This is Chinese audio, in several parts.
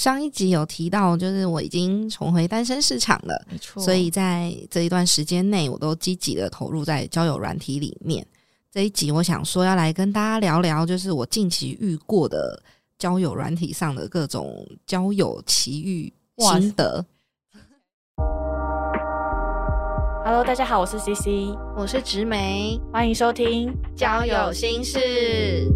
上一集有提到，就是我已经重回单身市场了，没错。所以在这一段时间内，我都积极的投入在交友软体里面。这一集我想说要来跟大家聊聊，就是我近期遇过的交友软体上的各种交友奇遇心得。Hello，大家好，我是 CC，我是植梅，欢迎收听交友心事。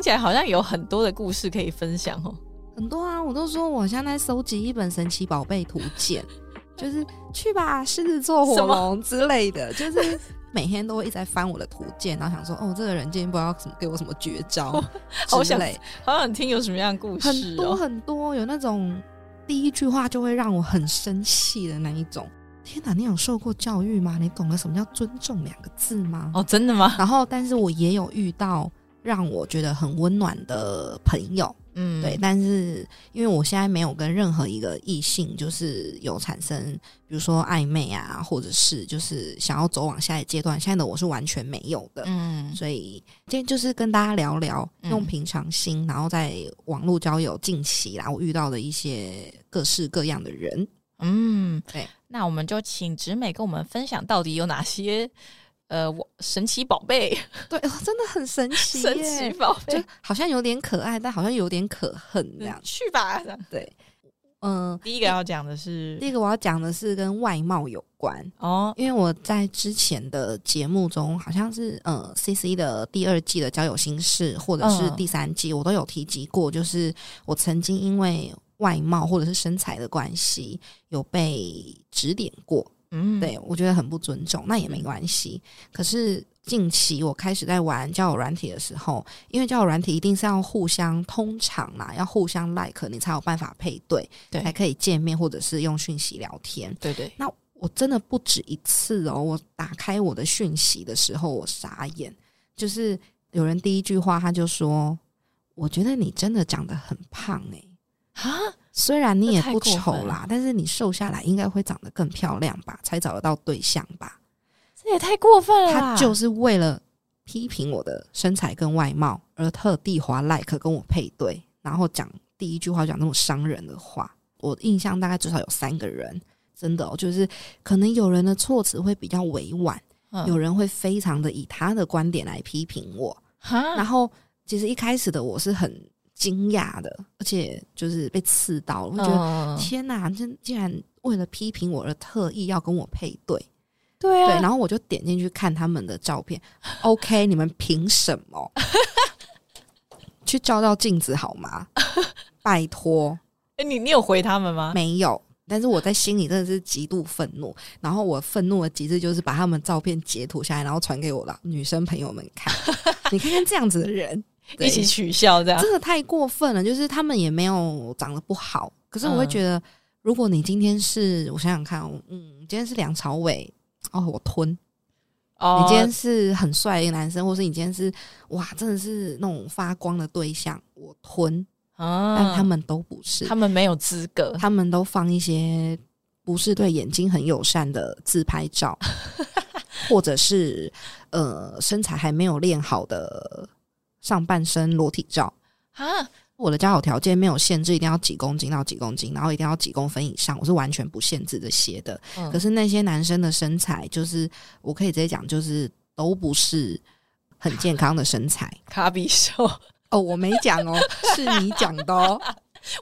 听起来好像有很多的故事可以分享哦。很多啊，我都说我现在收集一本神奇宝贝图鉴，就是去吧，狮子座、火龙之类的，就是每天都会一直在翻我的图鉴，然后想说，哦，这个人今天不知道什么给我什么绝招 好想好想听有什么样的故事、哦，很多很多，有那种第一句话就会让我很生气的那一种。天哪，你有受过教育吗？你懂得什么叫尊重两个字吗？哦，真的吗？然后，但是我也有遇到让我觉得很温暖的朋友。嗯，对，但是因为我现在没有跟任何一个异性就是有产生，比如说暧昧啊，或者是就是想要走往下一阶段，现在的我是完全没有的。嗯，所以今天就是跟大家聊聊，用平常心，然后在网络交友近期啦，我遇到的一些各式各样的人。嗯，对，那我们就请直美跟我们分享到底有哪些。呃，我神奇宝贝，对、哦，真的很神奇，神奇宝贝。就好像有点可爱，但好像有点可恨这样。去吧，对，嗯、呃，第一个要讲的是，第一个我要讲的是跟外貌有关。哦，因为我在之前的节目中，好像是呃 C C 的第二季的交友心事，或者是第三季，嗯、我都有提及过，就是我曾经因为外貌或者是身材的关系，有被指点过。嗯，对我觉得很不尊重，那也没关系。可是近期我开始在玩交友软体的时候，因为交友软体一定是要互相通常啦，要互相 like，你才有办法配对，对，才可以见面或者是用讯息聊天。对对。那我真的不止一次哦，我打开我的讯息的时候，我傻眼，就是有人第一句话他就说：“我觉得你真的长得很胖诶、欸。”啊。虽然你也不丑啦，但是你瘦下来应该会长得更漂亮吧，才找得到对象吧？这也太过分了！他就是为了批评我的身材跟外貌，而特地划 like 跟我配对，然后讲第一句话讲那种伤人的话。我印象大概至少有三个人，真的、哦、就是可能有人的措辞会比较委婉，嗯、有人会非常的以他的观点来批评我。然后其实一开始的我是很。惊讶的，而且就是被刺到了，我觉得、嗯、天哪，这竟然为了批评我而特意要跟我配对，对啊，对，然后我就点进去看他们的照片，OK，你们凭什么？去照照镜子好吗？拜托，哎、欸，你你有回他们吗？没有，但是我在心里真的是极度愤怒，然后我愤怒的极致就是把他们照片截图下来，然后传给我的女生朋友们看，你看看这样子的人。一起取笑这样，真的太过分了。就是他们也没有长得不好，可是我会觉得，嗯、如果你今天是我想想看，嗯，今天是梁朝伟，哦，我吞。哦，你今天是很帅的一个男生，或是你今天是哇，真的是那种发光的对象，我吞。啊，但他们都不是，他们没有资格，他们都放一些不是对眼睛很友善的自拍照，或者是呃身材还没有练好的。上半身裸体照啊！我的交友条件没有限制，一定要几公斤到几公斤，然后一定要几公分以上，我是完全不限制这些的。嗯、可是那些男生的身材，就是我可以直接讲，就是都不是很健康的身材。卡比兽哦，我没讲哦，是你讲的哦。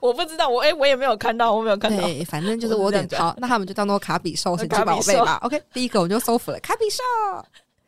我不知道，我哎、欸，我也没有看到，我没有看到。对，反正就是我点好，那他们就当做卡比兽神奇宝贝吧。OK，第一个我就收服了卡比兽，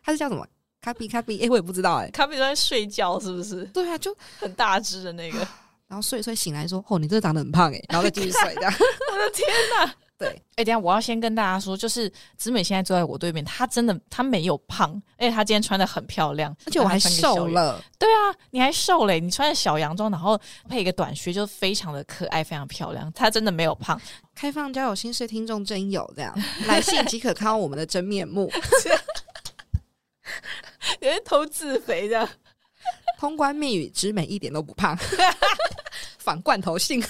它是叫什么？卡比卡比，哎、欸，我也不知道哎、欸。卡比都在睡觉，是不是？对啊，就 很大只的那个，然后睡一睡醒来说：“哦，你这个长得很胖哎、欸。”然后再继续睡，这样。我的天哪！对，哎、欸，等下我要先跟大家说，就是子美现在坐在我对面，她真的她没有胖，而且她今天穿的很漂亮，而且我还瘦了。对啊，你还瘦嘞！你穿着小洋装，然后配一个短靴，就非常的可爱，非常漂亮。她真的没有胖。开放交友心事听众真有这样，来信即可看到我们的真面目。有人偷自肥这样，通关密语之美一点都不胖，反罐头性，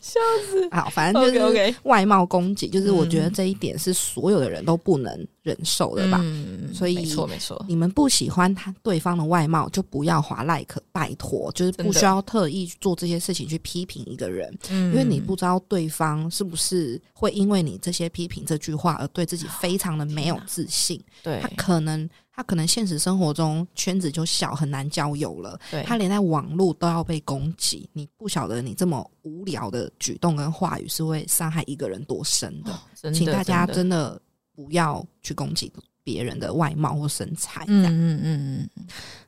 笑死！好，反正就是 OK，OK。外貌攻击，就是我觉得嗯。这一点是所有的人都不能忍受的吧。嗯所以没错没错，你们不喜欢他对方的外貌，就不要划 like，拜托，就是不需要特意做这些事情去批评一个人，因因为你不知道对方是不是会因为你这些批评这句话而对自己非常的没有自信。对他可能他可能现实生活中圈子就小，很难交友了。对他连在网络都要被攻击，你不晓得你这么无聊的举动跟话语是会伤害一个人多深的请大家真的不要去攻击别人的外貌或身材。这嗯样嗯嗯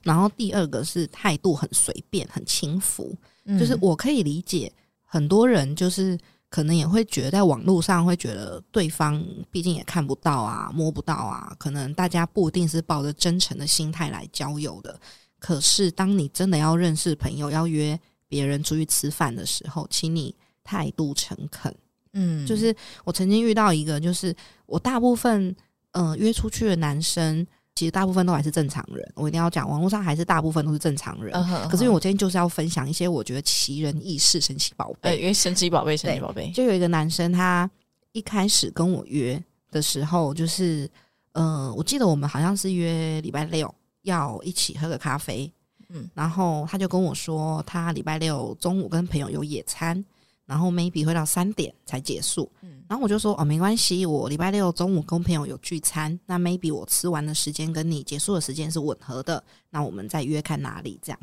然后第二个是态度很随便、很轻浮，嗯，就是我可以理解很多人就是。可能也会觉得在网络上会觉得对方毕竟也看不到啊、摸不到啊，可能大家不一定是抱着真诚的心态来交友的。可是当你真的要认识朋友、要约别人出去吃饭的时候，请你态度诚恳。嗯就是我曾经遇到一个，就是我大部分呃约出去的男生，其实大部分都还是正常人。我一定要讲，网络上还是大部分都是正常人。嗯哼可是因为我今天就是要分享一些我觉得奇人异事、神奇宝呃，贝。因为神奇宝贝，神奇宝贝，就有一个男生，他一开始跟我约的时候，就是呃，我记得我们好像是约礼拜六要一起喝个咖啡，嗯然后他就跟我说，他礼拜六中午跟朋友有野餐，然后 maybe 会到三点才结束。嗯然后我就说哦，没关系，我礼拜六中午跟朋友有聚餐，那 maybe 我吃完的时间跟你结束的时间是吻合的，那我们再约看哪里这样。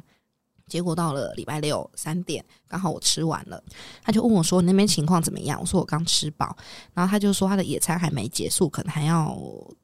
结果到了礼拜六三点，刚好我吃完了，他就问我说：“你那边情况怎么样？”我说：“我刚吃饱。”然后他就说他的野餐还没结束，可能还要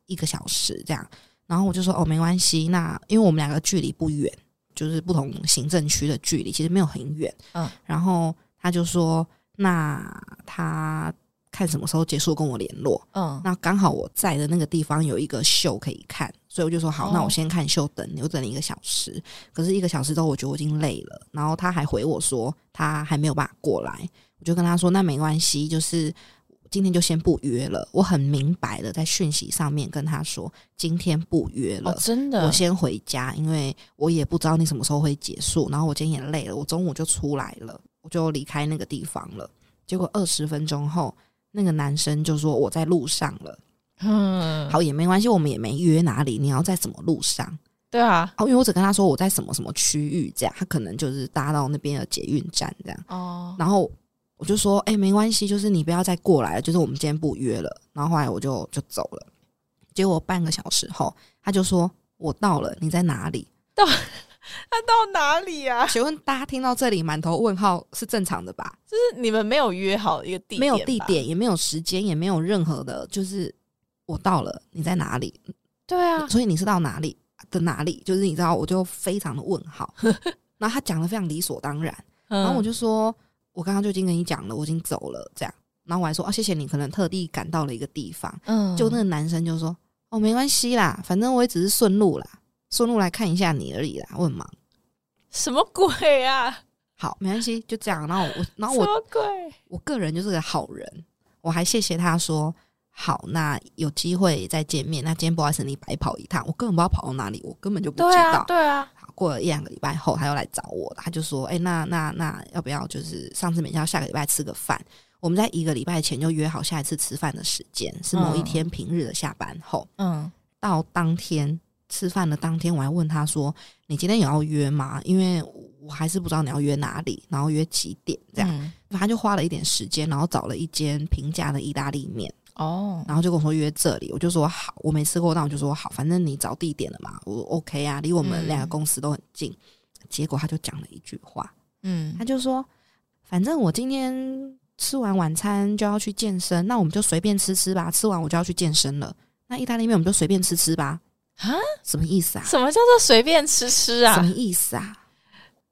一个小时这样。然后我就说：“哦，没关系，那因为我们两个距离不远，就是不同行政区的距离，其实没有很远。”嗯，然后他就说：“那他看什么时候结束跟我联络。”嗯那刚好我在的那个地方有一个秀可以看，所以我就说好，哦那我先看秀等你，我等了一个小时。可是一个小时之后，我觉得我已经累了，然后他还回我说他还没有办法过来，我就跟他说那没关系，就是今天就先不约了。我很明白的在讯息上面跟他说今天不约了。哦，真的，我先回家，因为我也不知道你什么时候会结束。然后我今天也累了，我中午就出来了，我就离开那个地方了。结果二十分钟后，那个男生就说我在路上了。嗯，好，也没关系，我们也没约哪里，你要在什么路上？对啊，哦，因为我只跟他说我在什么什么区域，这样他可能就是搭到那边的捷运站这样。哦，然后我就说，哎、没关系，就是你不要再过来了，就是我们今天不约了。然后后来我就就走了。结果半个小时后，他就说我到了，你在哪里？他到哪里啊？请问大家听到这里满头问号是正常的吧？就是你们没有约好一个地点，没有地点，也没有时间，也没有任何的，就是我到了，你在哪里？对啊，所以你是到哪里的哪里？就是你知道，我就非常的问号。然后他讲的非常理所当然，然然后我就说，我刚刚就已经跟你讲了，我已经走了，这样。然后我还说，啊，谢谢你，可能特地赶到了一个地方。嗯就那个男生就说，哦，没关系啦，反正我也只是顺路啦，顺路来看一下你而已啦，我很忙。什么鬼啊？好，没关系，就这样。然后我，然后我什么鬼？我个人就是个好人，我还谢谢他说好，那有机会再见面。那今天不好意思，你白跑一趟，我根本不知道跑到哪里，我根本就不知道。对啊，对啊，好，过了一两个礼拜后，他又来找我，他就说：“哎、那那那要不要就是上次没叫下个礼拜吃个饭？我们在一个礼拜前就约好下一次吃饭的时间，是某一天平日的下班后。嗯，到当天吃饭的当天，我还问他说：‘你今天有要约吗？’因为我还是不知道你要约哪里，然后约几点这样。嗯他就花了一点时间，然后找了一间平价的意大利面，哦，然后就跟我说约这里。我就说好，我没吃过，那我就说好，反正你找地点了嘛，我 OK 啊，离我们嗯两个公司都很近。结果他就讲了一句话，嗯他就说：“反正我今天吃完晚餐就要去健身，那我们就随便吃吃吧。吃完我就要去健身了，那意大利面我们就随便吃吃吧。啊，什么意思啊？什么叫做随便吃吃啊？什么意思啊？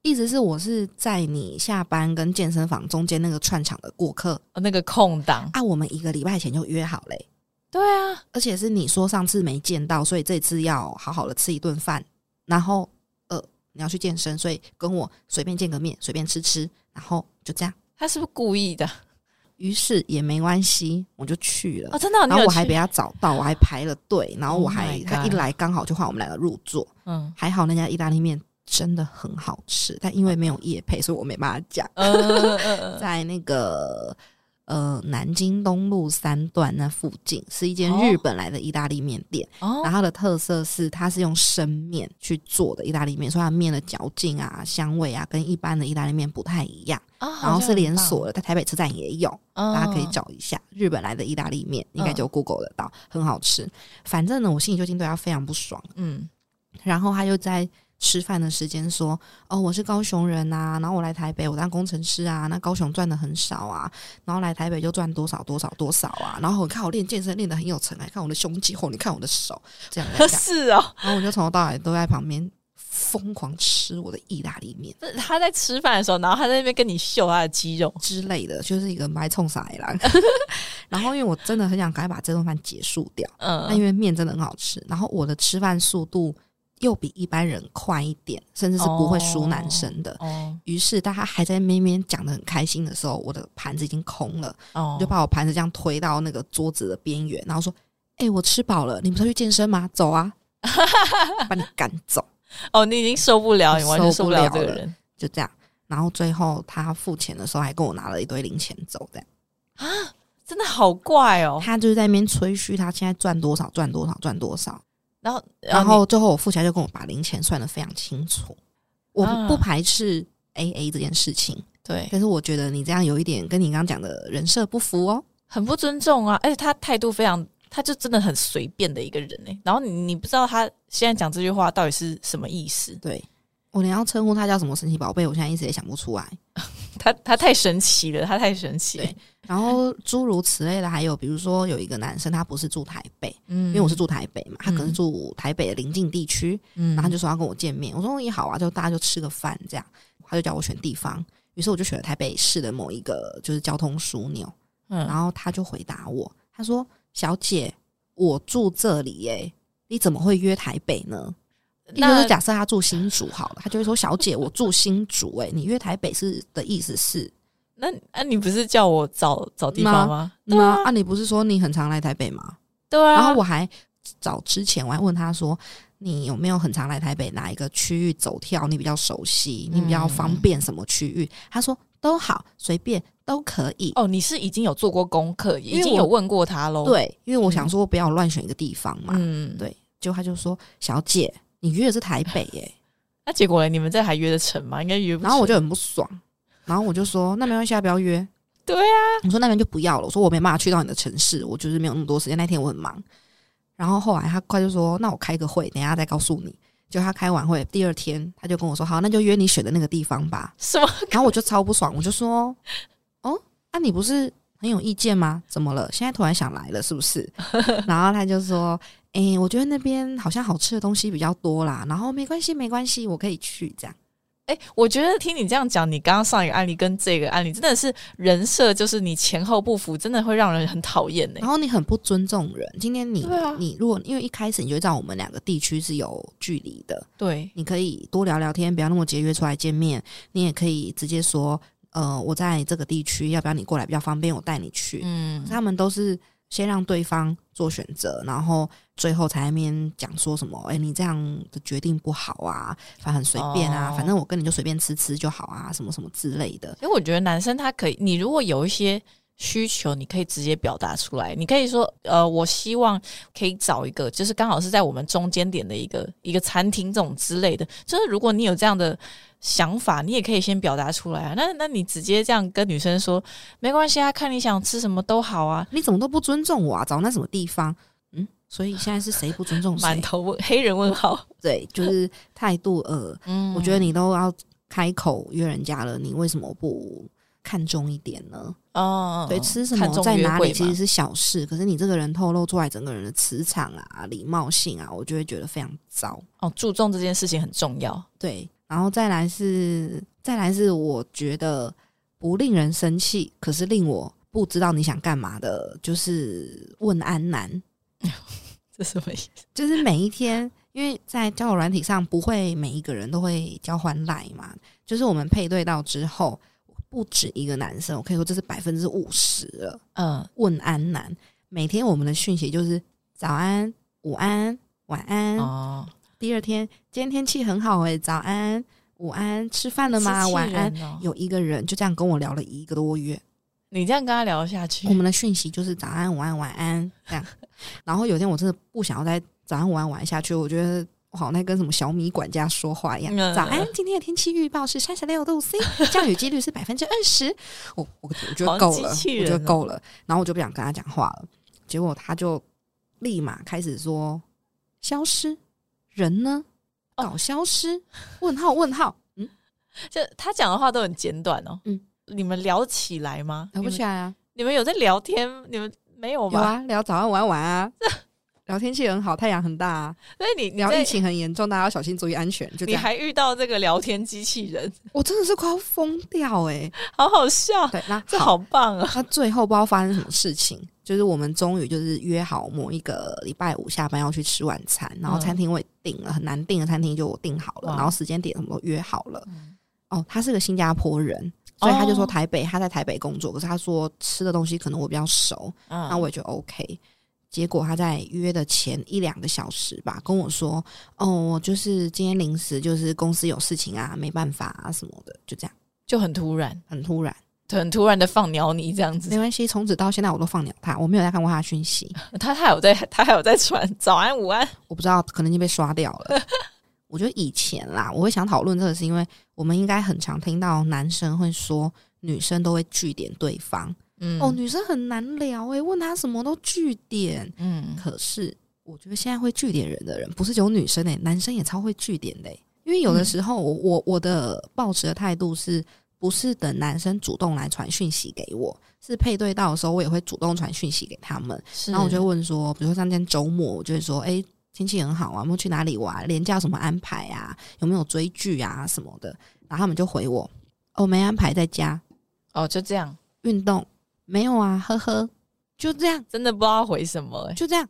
意思是我是在你下班跟健身房中间那个串场的过客哦那个空档，啊。我们一个礼拜前就约好嘞、对啊，而且是你说上次没见到，所以这次要好好的吃一顿饭，然后呃你要去健身，所以跟我随便见个面，随便吃吃，然后就这样。他是不是故意的？于是也没关系，我就去了。哦，真的然后我还被他找到，我还排了队，然后我 Oh 还、他一来刚好就换我们两个入座，嗯。还好那家意大利面真的很好吃，但因为没有叶配，所以我没办法讲。在那个呃南京东路三段那附近，是一间日本来的意大利面店。然后它的特色是，它是用生面去做的意大利面，所以它面的嚼劲啊、香味啊，跟一般的意大利面不太一样。然后是连锁的，在台北车站也有，大家可以找一下日本来的意大利面，应该就 Google 得到，很好吃。反正呢，我心里就已经对他非常不爽。嗯，然后他又在。吃饭的时间说哦，我是高雄人呐，然后我来台北，我当工程师啊，那高雄赚的很少啊，然后来台北就赚多少多少多少啊，然后我看我练健身练的很有成，还看我的胸肌或你看我的手，这样 是哦，然后我就从头到尾都在旁边疯狂吃我的意大利面。他在吃饭的时候，然后他在那边跟你秀他的肌肉之类的，就是一个埋冲啥啦。然后因为我真的很想赶快把这顿饭结束掉，嗯，那因为面真的很好吃，然后我的吃饭速度。又比一般人快一点，甚至是不会输男生的。于是，当他还在那边讲的很开心的时候，我的盘子已经空了，就把我盘子这样推到那个桌子的边缘，然后说：“哎，我吃饱了，你们要去健身吗？走啊，把你赶走。”哦，你已经受不了，你完全受不了这个人，就这样。然后最后他付钱的时候，还跟我拿了一堆零钱走，这样啊，真的好怪哦。他就是在那边吹嘘，他现在赚多少，赚多少，赚多少。然后，然后最后我付起来就跟我把零钱算的非常清楚。我不排斥 A A 这件事情，对。但是我觉得你这样有一点跟你刚刚讲的人设不符哦，很不尊重啊！而且他态度非常，他就真的很随便的一个人哎。然后你你不知道他现在讲这句话到底是什么意思？对我连要称呼他叫什么神奇宝贝，我现在一时也想不出来。他他太神奇了，他太神奇。对，然后诸如此类的，还有比如说有一个男生，他不是住台北，嗯，因为我是住台北嘛，他可能住台北的邻近地区，嗯，然后他就说要跟我见面，我说也好啊，就大家就吃个饭这样，他就叫我选地方，于是我就选了台北市的某一个就是交通枢纽，嗯，然后他就回答我，他说：“小姐，我住这里，耶，你怎么会约台北呢？”那假设他住新竹好了，他就会说：“小姐，我住新竹，哎，你约台北是的意思是？那那你不是叫我找找地方吗？那啊，你不是说你很常来台北吗？对啊。然后我还找之前我还问他说：你有没有很常来台北？哪一个区域走跳你比较熟悉？你比较方便什么区域？他说都好，随便都可以。哦，你是已经有做过功课，已经有问过他喽？对，因为我想说不要乱选一个地方嘛。嗯，对。就他就说：小姐。你约的是台北耶，那结果呢？你们这还约得成吗？应该约不。然后我就很不爽，然后我就说：“那没关系，不要约。”对啊，我说那边就不要了。我说我没办法去到你的城市，我就是没有那么多时间。那天我很忙。然后后来他快就说：“那我开个会，等下再告诉你。”就他开完会第二天，他就跟我说：“好，那就约你选的那个地方吧。”什么？然后我就超不爽，我就说：“哦，那你不是很有意见吗？怎么了？现在突然想来了是不是？” 然后他就说。哎，我觉得那边好像好吃的东西比较多啦，然后没关系，没关系，我可以去这样。哎，我觉得听你这样讲，你刚刚上一个案例跟这个案例真的是人设，就是你前后不符，真的会让人很讨厌呢。然后你很不尊重人。今天你你如果因为一开始你就知道我们两个地区是有距离的，对，你可以多聊聊天，不要那么节约出来见面。你也可以直接说，呃，我在这个地区，要不要你过来比较方便，我带你去。嗯，他们都是。先让对方做选择，然后最后才面讲说什么？哎，你这样的决定不好啊，反正很随便啊，反正我跟你就随便吃吃就好啊，什么什么之类的。因为我觉得男生他可以，你如果有一些需求，你可以直接表达出来。你可以说，呃，我希望可以找一个，就是刚好是在我们中间点的一个一个餐厅这种之类的。就是如果你有这样的。想法你也可以先表达出来啊，那那你直接这样跟女生说没关系啊，看你想吃什么都好啊，你怎么都不尊重我啊？找那什么地方？嗯，所以现在是谁不尊重谁？满头问黑人问号，对，就是态度呃，嗯，我觉得你都要开口约人家了，你为什么不看重一点呢？哦，对，吃什么在哪里其实是小事，可是你这个人透露出来整个人的磁场啊、礼貌性啊，我就会觉得非常糟。哦，注重这件事情很重要，对。然后再来是，再来是，我觉得不令人生气，可是令我不知道你想干嘛的，就是问安男，这什么意思？就是每一天，因为在交友软体上，不会每一个人都会交换赖嘛，就是我们配对到之后，不止一个男生，我可以说这是百分之五十了。嗯，问安男，每天我们的讯息就是早安、午安、晚安。哦。第二天，今天天气很好诶、早安、午安，吃饭了吗？晚安。有一个人就这样跟我聊了一个多月，你这样跟他聊下去我，们的讯息就是早安、午安、晚安这样。然后有一天我真的不想要再早安、午安、晚安下去，我觉得我好像在跟什么小米管家说话一样。嗯早安，今天的天气预报是三十六度 C，降雨几率是百分之二十。我我我觉得够了，我觉得够了。然后我就不想跟他讲话了。结果他就立马开始说消失，人呢？哦搞消失？问号问号？嗯，就他讲的话都很简短哦。嗯嗯，你们聊起来吗？聊不起来。来啊。你们有在聊天？你们没有吧？有啊，聊早安、晚安、晚安啊。聊天气很好，太阳很大啊。所以你聊疫情很严重，大家要小心，注意安全。就，你还遇到这个聊天机器人，我真的是快要疯掉哎、好好笑，对，那这好棒啊！那最后不知道发生什么事情，就是我们终于就是约好某一个礼拜五下班要去吃晚餐，然后餐厅我也订了，很难订的餐厅就我订好了，然后时间点什么都约好了。嗯哦，他是个新加坡人，所以他就说哦台北，他在台北工作，可是他说吃的东西可能我比较熟，嗯那我也就 OK。结果他在约的前一两个小时吧，跟我说：“哦，我就是今天临时就是公司有事情啊，没办法啊什么的，就这样，就很突然，很突然。很突然的放鸟你这样子没。关系，从此到现在我都放鸟他，我没有再看过他的讯息，他还有在，他还有在传早安午安。我不知道可能已经被刷掉了。我觉得以前啦，我会想讨论这个，是因为我们应该很常听到男生会说，女生都会据点对方。嗯哦，女生很难聊诶、问她什么都据点。嗯，可是我觉得现在会据点人的人，不是只有女生诶、男生也超会据点的、欸。因为有的时候我，我我的抱持的态度是不是等男生主动来传讯息给我，是配对到的时候，我也会主动传讯息给他们。然后我就问说，比如说像今天周末，我就会说，哎、天气很好啊，我们去哪里玩？廉价什么安排啊？有没有追剧啊什么的？然后他们就回我，哦，没安排，在家哦，就这样，运动，没有啊，呵呵，就这样，真的不知道回什么、欸。就这样。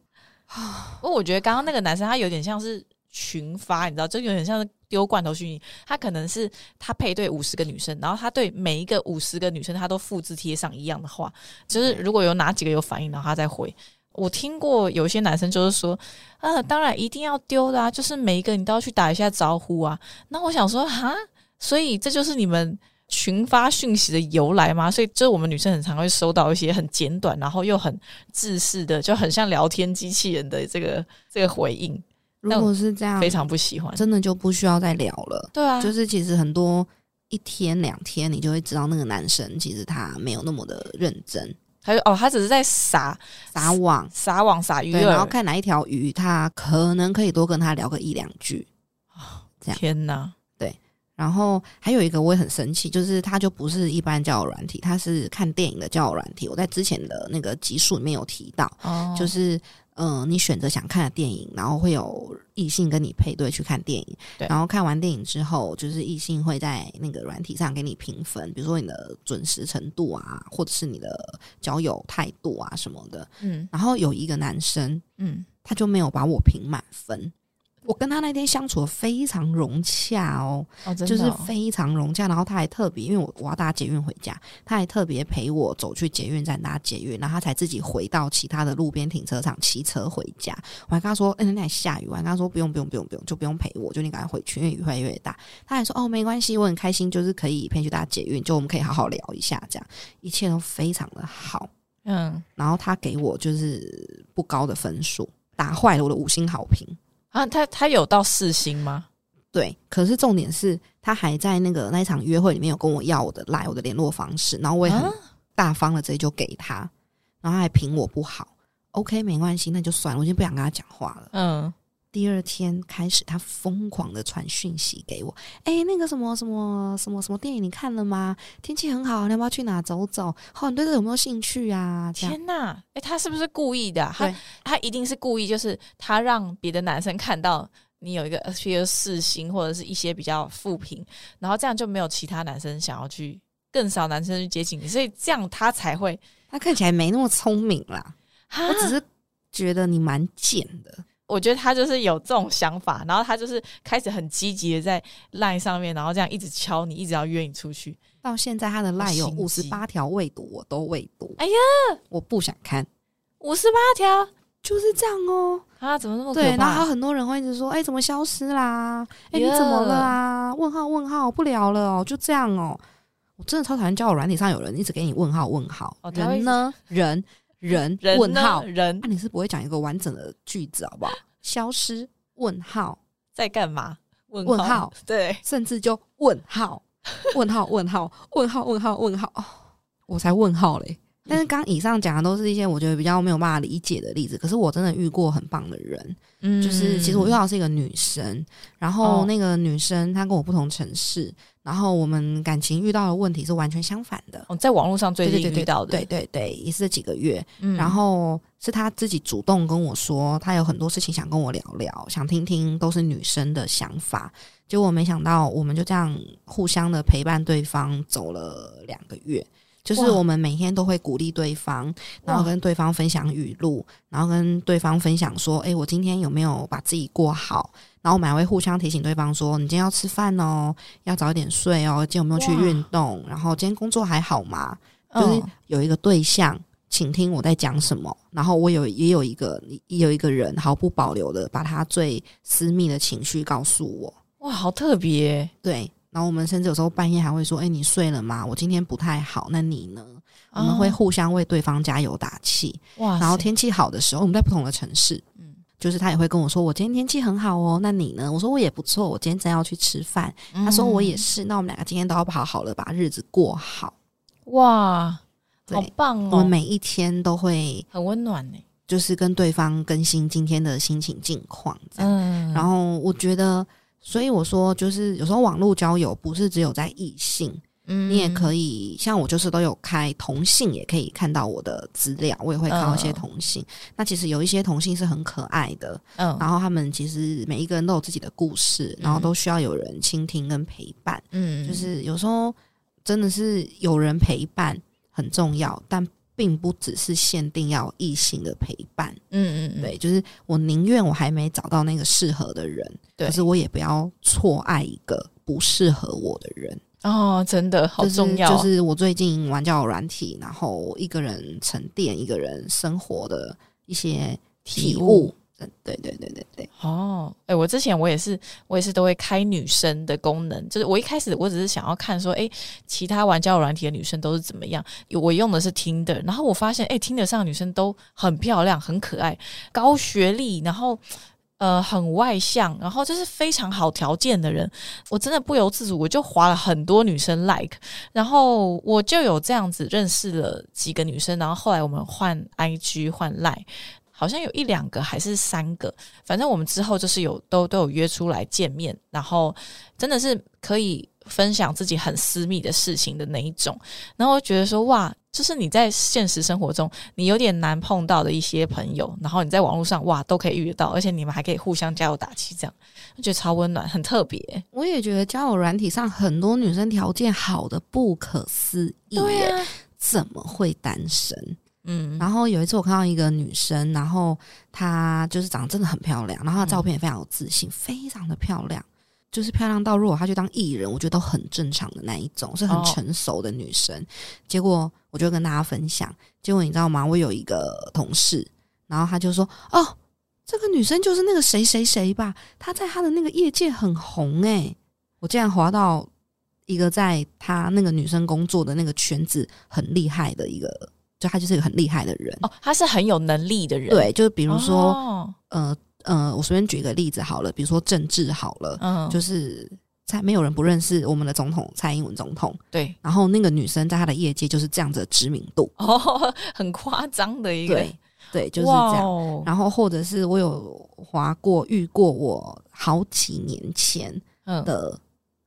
不过我觉得刚刚那个男生他有点像是群发，你知道，就有点像是丢罐头讯息。他可能是他配对五十个女生，然后他对每一个五十个女生，他都复制贴上一样的话，就是如果有哪几个有反应，然后他再回。我听过有些男生就是说，啊，当然一定要丢的啊，就是每一个你都要去打一下招呼啊。那我想说，哈，所以这就是你们群发讯息的由来吗？所以就是我们女生很常会收到一些很简短，然后又很自私的，就很像聊天机器人的这个这个回应，如果是这样，非常不喜欢。真的就不需要再聊了。对啊，就是其实很多一天两天，你就会知道那个男生其实他没有那么的认真，他就哦，他只是在撒撒网。撒网撒鱼对，然后。看哪一条鱼，他可能可以多跟他聊个一两句。这样天哪！然后还有一个我也很生气，就是它就不是一般交友软体，它是看电影的交友软体。我在之前的那个集数里面有提到，哦，就是嗯、呃你选择想看的电影，然后会有异性跟你配对去看电影，然后看完电影之后，就是异性会在那个软体上给你评分，比如说你的准时程度啊，或者是你的交友态度啊什么的。嗯然后有一个男生，嗯，他就没有把我评满分。我跟他那天相处的非常融洽哦，就是哦非常融洽。然后他还特别，因为我我要搭捷运回家，他还特别陪我走去捷运站搭捷运，然后他才自己回到其他的路边停车场骑车回家。我还跟他说：“嗯、那里下雨。”我还跟他说：“不用不用不用不用，就不用陪我，就你赶快回去，因为雨越来越大。”他还说：“哦，没关系，我很开心，就是可以陪你去搭捷运，就我们可以好好聊一下，这样一切都非常的好。”嗯然后他给我就是不高的分数，打坏了我的五星好评。啊，他他有到四星吗？对，可是重点是他还在那个那一场约会里面有跟我要我的来我的联络方式，然后我也很啊大方的直接就给他，然后他还评我不好。OK，没关系，那就算了，我已经不想跟他讲话了。嗯，第二天开始，他疯狂的传讯息给我，哎、那个什么什么什么什么电影你看了吗？天气很好，你要不要去哪走走？哦，你对这有没有兴趣啊？天哪！哎、他是不是故意的啊、他他一定是故意，就是他让别的男生看到你有一个，呃譬如四星或者是一些比较负评，然后这样就没有其他男生想要去，更少男生去接近你，所以这样他才会。他看起来没那么聪明啦，我我只是觉得你蛮贱的。我觉得他就是有这种想法，然后他就是开始很积极的在 line 上面，然后这样一直敲你，一直要约你出去。到现在他的赖有五十八条未读，我都未读。哎呀，我不想看。五十八条，就是这样哦。啊，怎么那么对？然后很多人会一直说，哎、怎么消失啦？哎、你怎么了啊？问号问号，不聊了哦，就这样哦。我真的超讨厌交友软体上有人一直给你问号问号，哦人呢？人人人问号，人那、你是不会讲一个完整的句子好不好？消失问号，在干嘛？问问号，对，甚至就问号，问号问号问号问号问号，哦，我才问号嘞。但是刚以上讲的都是一些我觉得比较没有办法理解的例子，可是我真的遇过很棒的人，嗯就是其实我遇到的是一个女生，然后哦那个女生她跟我不同城市，然后我们感情遇到的问题是完全相反的。哦，在网络上最近遇到的，对对对，也是这几个月，嗯然后是他自己主动跟我说，他有很多事情想跟我聊聊，想听听都是女生的想法。结果没想到，我们就这样互相的陪伴对方走了两个月。就是我们每天都会鼓励对方，然后跟对方分享语录，然后跟对方分享说：“诶，我今天有没有把自己过好？”然后我们还会互相提醒对方说：“你今天要吃饭哦，要早一点睡哦，今天有没有去运动？然后今天工作还好吗？”就是嗯有一个对象请听我在讲什么，然后我有也有一个也有一个人毫不保留的把他最私密的情绪告诉我，哇，好特别，对。然后我们甚至有时候半夜还会说：“哎、你睡了吗？我今天不太好，那你呢？”我们会啊互相为对方加油打气。哇，然后天气好的时候，我们在不同的城市，嗯就是他也会跟我说：“我今天天气很好哦，那你呢？”我说：“我也不错，我今天正要去吃饭。嗯他说：“我也是。”那我们两个今天都要好好的把日子过好。哇，好棒哦我们哦，每一天都会很温暖呢，就是跟对方更新今天的心情近况。嗯，然后我觉得，所以我说，就是有时候网络交友不是只有在异性，嗯你也可以像我，就是都有开同性，也可以看到我的资料，我也会看到一些嗯同性。那其实有一些同性是很可爱的，嗯然后他们其实每一个人都有自己的故事，然后都需要有人倾听跟陪伴。嗯，就是有时候真的是有人陪伴很重要，但并不只是限定要异性的陪伴。嗯嗯嗯，对，就是我宁愿我还没找到那个适合的人，可是我也不要错爱一个不适合我的人。哦，真的好重要，就是我最近玩交友软体，然后一个人沉淀，一个人生活的一些体体悟。对对对对对，哦，哎、我之前我也是，我也是都会开女生的功能，就是我一开始我只是想要看说，哎、其他玩交友软体的女生都是怎么样。我用的是听的，然后我发现，哎、听得上的女生都很漂亮、很可爱、高学历，然后呃很外向，然后就是非常好条件的人。我真的不由自主，我就划了很多女生 like，然后我就有这样子认识了几个女生，然后后来我们换 IG 换 like，。好像有一两个还是三个，反正我们之后就是有都都有约出来见面，然后真的是可以分享自己很私密的事情的那一种。然后我觉得说哇，就是你在现实生活中你有点难碰到的一些朋友，然后你在网络上哇都可以遇得到，而且你们还可以互相加油打气，这样我觉得超温暖，很特别。我也觉得交友软体上很多女生条件好的不可思议对，啊，怎么会单身？嗯，然后有一次我看到一个女生，然后她就是长得真的很漂亮，然后她照片也非常有自信，非常的漂亮，就是漂亮到如果她去当艺人，我觉得都很正常的那一种，是很哦成熟的女生。结果我就跟大家分享，结果你知道吗？我有一个同事，然后他就说：“哦，这个女生就是那个谁谁谁吧，她在她的那个业界很红诶、我竟然滑到一个在她那个女生工作的那个圈子很厉害的一个。就她就是一个很厉害的人，哦，她是很有能力的人，对，就是比比如说，哦、呃呃，我随便举一个例子好了，比如说政治好了，嗯，就是在没有人不认识我们的总统蔡英文总统，对，然后那个女生在她的业界就是这样子的知名度，哦，很夸张的一个，对对，就是这样。哦然后或者是我有划过遇过我好几年前嗯的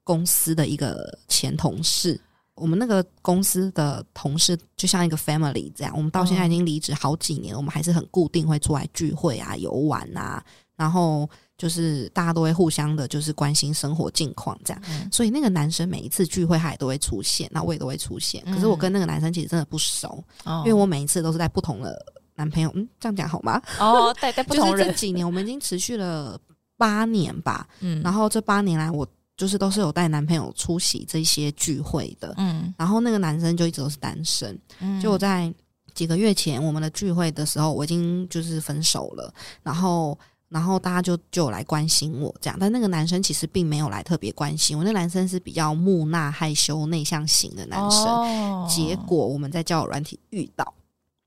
公司的一个前同事。我们那个公司的同事就像一个 family 这样，我们到现在已经离职好几年，我们还是很固定会出来聚会啊、游玩啊，然后就是大家都会互相的，就是关心生活近况这样。嗯所以那个男生每一次聚会他也都会出现，那我也都会出现。可是我跟那个男生其实真的不熟，哦因为我每一次都是在不同的男朋友，嗯，这样讲好吗？哦，带带不同人，就是这几年我们已经持续了八年吧，嗯然后这八年来我就是都是有带男朋友出席这些聚会的，嗯然后那个男生就一直都是单身。嗯就我在几个月前我们的聚会的时候，我已经就是分手了，然后然后大家就就来关心我这样，但那个男生其实并没有来特别关心我，那男生是比较木讷、害羞、内向型的男生。哦结果我们在交友软体遇到，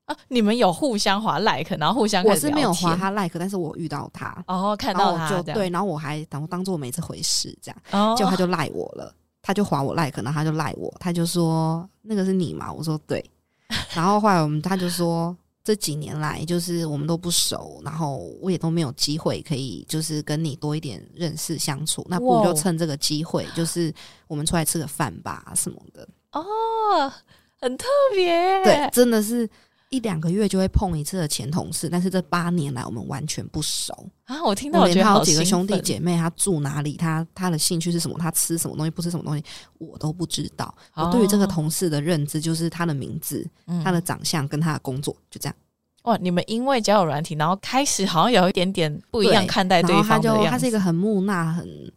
啊，你们有互相划 like，然后互相我是没有划，他 like，但是我遇到他，哦，看然后到他就对，然后我还当当做没这回事这样。哦，结果他就赖我了，他就划我 like，然后他就赖我，他就说那个是你嘛？我说对，然后后来我们他就说这几年来就是我们都不熟，然后我也都没有机会可以就是跟你多一点认识相处，那不如就趁这个机会，就是我们出来吃个饭吧什么的。哦，很特别，对，真的是一两个月就会碰一次的前同事，但是这八年来我们完全不熟。啊，我听到我我觉得好连他有几个兄弟姐妹，他住哪里，他他的兴趣是什么，他吃什么东西，不吃什么东西，我都不知道。我对于这个哦同事的认知就是他的名字、嗯他的长相跟他的工作，就这样。哇，你们因为交友软体，然后开始好像有一点点不一样看待对然后他就。他是一个很木讷、很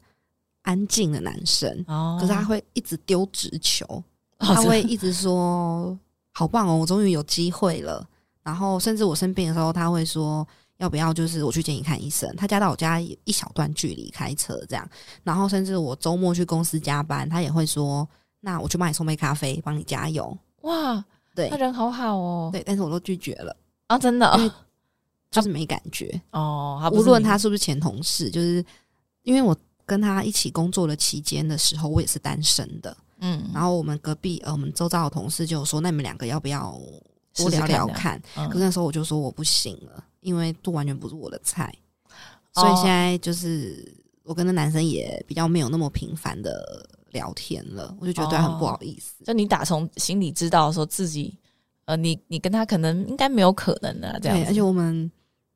安静的男生，哦，可是他会一直丢直球，哦他会一直说：“好棒哦，我终于有机会了。”然后甚至我生病的时候，他会说：“要不要就是我去接你看医生？”他家到我家一小段距离，开车这样。然后甚至我周末去公司加班，他也会说：“那我去帮你送杯咖啡，帮你加油。哇，”对他人好好哦，对，但是我都拒绝了，啊，真的 就是没感觉。哦，无论他是不是前同事，就是因为我跟他一起工作的期间的时候，我也是单身的。嗯，然后我们隔壁呃，我们周遭的同事就说，那你们两个要不要多聊聊看？嗯。可那时候我就说我不行了，因为都完全不是我的菜，哦。所以现在就是我跟那男生也比较没有那么频繁的聊天了，我就觉得对他很不好意思。就你打从心里知道说自己，呃，你你跟他可能应该没有可能啊，这样而且我们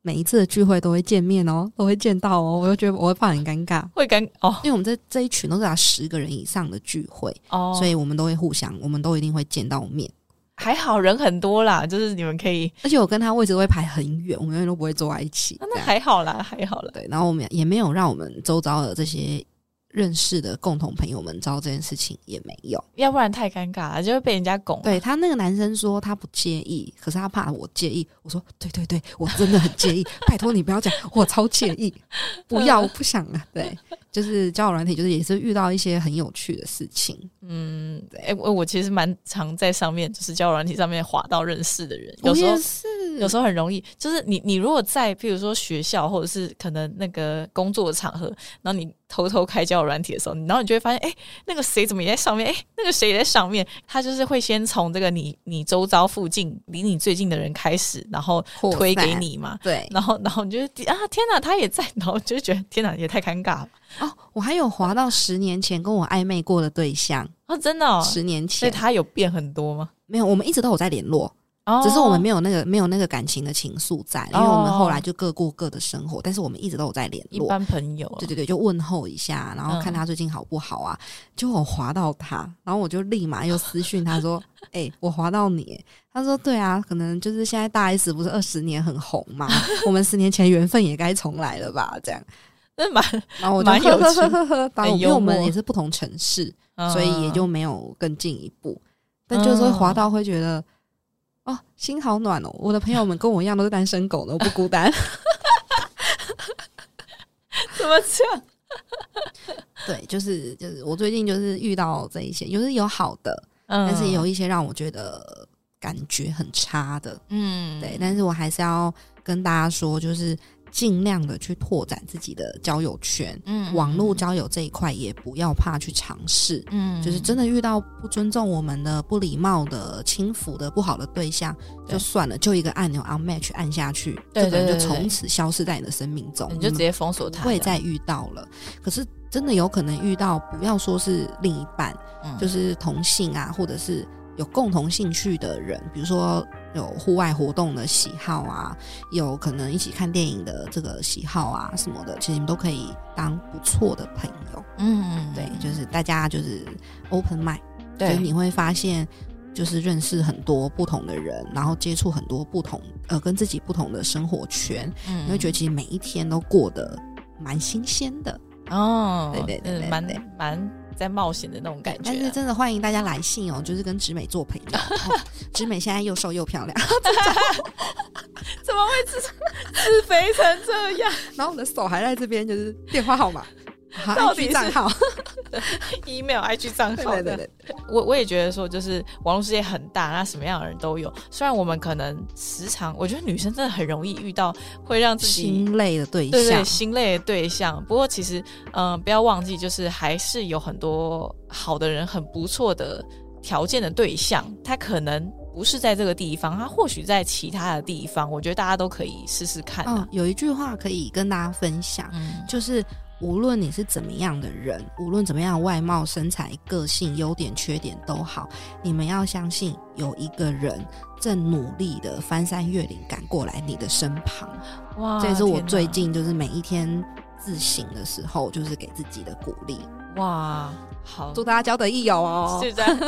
每一次的聚会都会见面哦，都会见到哦，我就觉得我会怕很尴尬。会尴哦因为我们这这一群都是啊十个人以上的聚会，哦，所以我们都会互相，我们都一定会见到面。还好人很多啦，就是你们可以，而且我跟他位置都会排很远，我们永远都不会坐在一起。那那还好啦，还好啦。对，然后我们也没有让我们周遭的这些认识的共同朋友们知道这件事情，也没有。要不然太尴尬了，就会被人家拱。对他那个男生说他不介意，可是他怕我介意。我说对对对，我真的很介意，拜托你不要讲，我超介意，不要，我不想啊。对，就是交友软体，就是也是遇到一些很有趣的事情。嗯，哎、我我其实蛮常在上面，就是交友软体上面滑到认识的人，有我时候也是，有时候很容易，就是你你如果在譬如说学校或者是可能那个工作的场合，然后你偷偷开交友软体的时候，然后你就会发现，哎、那个谁怎么也在上面？哎、那个谁也在上面。他就是会先从这个你你周遭附近 离你最近的人开始，然后推给你嘛。对然后，然后你就啊，天哪，他也在，然后就觉得天哪，也太尴尬了哦，我还有滑到十年前跟我暧昧过的对象，哦，真的、哦，十年前所以前他有变很多吗？没有，我们一直都有在联络。哦，只是我们没有那个没有那个感情的情愫在，因为我们后来就各过各的生活，但是我们一直都有在联络。一般朋友啊，对对对，就问候一下，然后看嗯他最近好不好啊。结果我滑到他，然后我就立马又私讯他说：“哎、我滑到你。”他说：“对啊，可能就是现在大 S 不是二十年很红嘛，我们十年前缘分也该重来了吧？”这样，那蛮，然后我就蛮有呵趣呵呵呵呵，然后因为我们也是不同城市，所以也嗯就没有更进一步。但就是会滑到会觉得，哦，心好暖哦！我的朋友们跟我一样都是单身狗呢，我不孤单。怎么这样？对，就是就是我最近就是遇到这一些，就是有好的，嗯但是也有一些让我觉得感觉很差的。嗯，对，但是我还是要跟大家说，就是尽量的去拓展自己的交友圈。嗯网络交友这一块也不要怕去尝试，嗯。就是真的遇到不尊重我们的、不礼貌的、轻浮的、不好的对象，对。就算了，就一个按钮 unmatch 按下去，对这个人就从此消失在你的生命中，你就直接封锁他，不会再遇到了。可是真的有可能遇到，不要说是另一半，嗯。就是同性啊，或者是有共同兴趣的人，比如说有户外活动的喜好啊，有可能一起看电影的这个喜好啊什么的，其实你们都可以当不错的朋友。嗯，对，就是大家就是 open mind，就是对，你会发现。就是认识很多不同的人，然后接触很多不同呃跟自己不同的生活圈，嗯你会觉得其实每一天都过得蛮新鲜的。哦，对对对对蛮蛮在冒险的那种感觉。但是真的欢迎大家来信哦，就是跟植美做朋友。植美现在又瘦又漂亮，怎么会自自肥成这样？然后我的手还在这边，就是电话号码。到底账号、email、IG 账号的，我我也觉得说，就是网络世界很大，那什么样的人都有。虽然我们可能时常，我觉得女生真的很容易遇到会让自己心累的对象，对对，心累的对象。不过其实，嗯，不要忘记，就是还是有很多好的人，很不错的条件的对象。他可能不是在这个地方，他或许在其他的地方。我觉得大家都可以试试看。嗯，有一句话可以跟大家分享，就是。无论你是怎么样的人，无论怎么样外貌、身材、个性、优点、缺点都好，你们要相信有一个人正努力的翻山越岭赶过来你的身旁。哇！这是我最近就是每一天自省的时候，就是给自己的鼓励。哇！好，祝大家交得益友哦！是这样，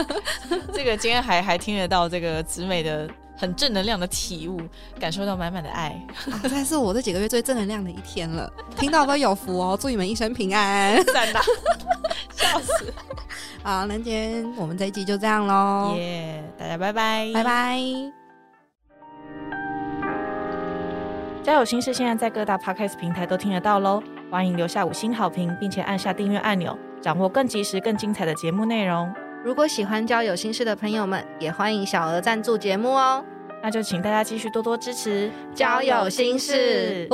这个今天还还听得到这个子美的。很正能量的体悟，感受到满满的爱，这是我这几个月最正能量的一天了。听到都有福哦，祝你们一生平安，赞的，笑死。好，那今天我们这一集就这样喽，耶，大家拜拜，拜拜。交友心事现在在各大 podcast 平台都听得到喽，欢迎留下五星好评，并且按下订阅按钮，掌握更及时、更精彩的节目内容。如果喜欢交友心事的朋友们，也欢迎小额赞助节目哦。那就请大家继续多多支持交友心事。